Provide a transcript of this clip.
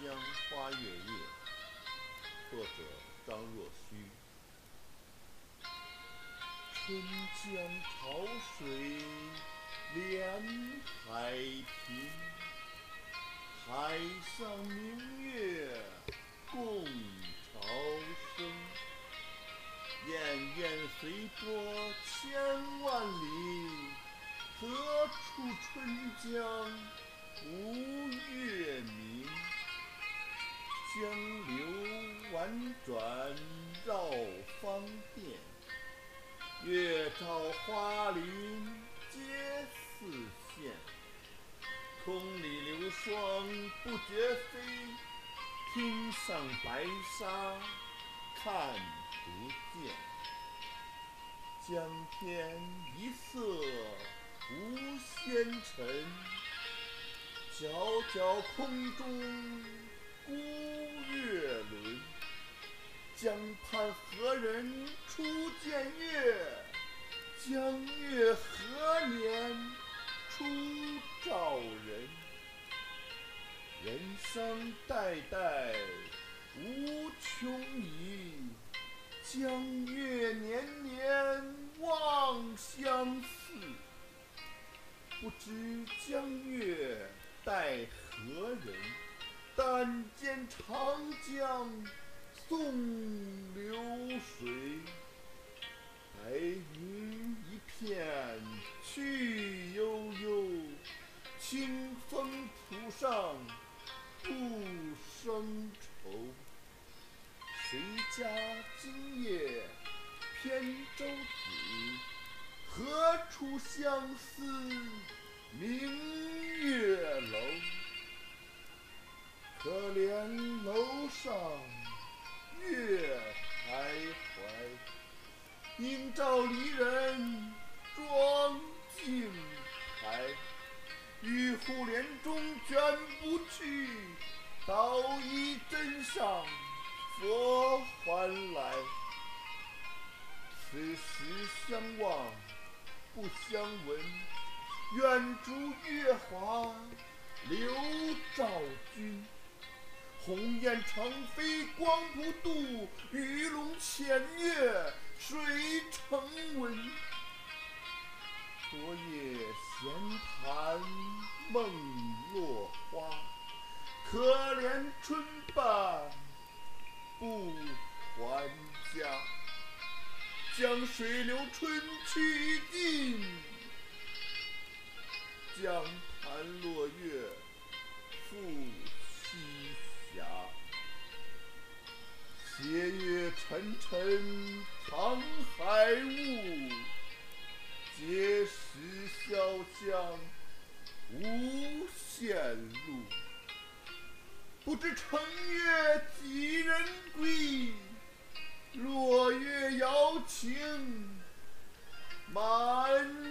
江花月夜，作者张若虚。春江潮水连海平，海上明月共潮生。滟滟随波千万里，何处春江无月明？江流宛转绕芳甸，月照花林皆似霰。空里流霜不觉飞，汀上白沙看不见。江天一色无纤尘，皎皎空中孤。江畔何人初见月？江月何年初照人？人生代代无穷已，江月年年望相似。不知江月待何人？但见长江送流水。白云一片去悠悠，清风浦上不生愁。谁家今夜扁舟子？何处相思明月楼？可怜楼上玉户帘中卷不去，捣衣砧上拂还来。此时相望不相闻，愿逐月华流照君。鸿雁长飞光不度，鱼龙潜跃水成文。昨夜闲谈梦落花，可怜春半不还家。江水流春去尽，江潭落月复西斜。斜月沉沉藏海雾，碣石潇湘无限路。不知乘月几人归？落月摇情满。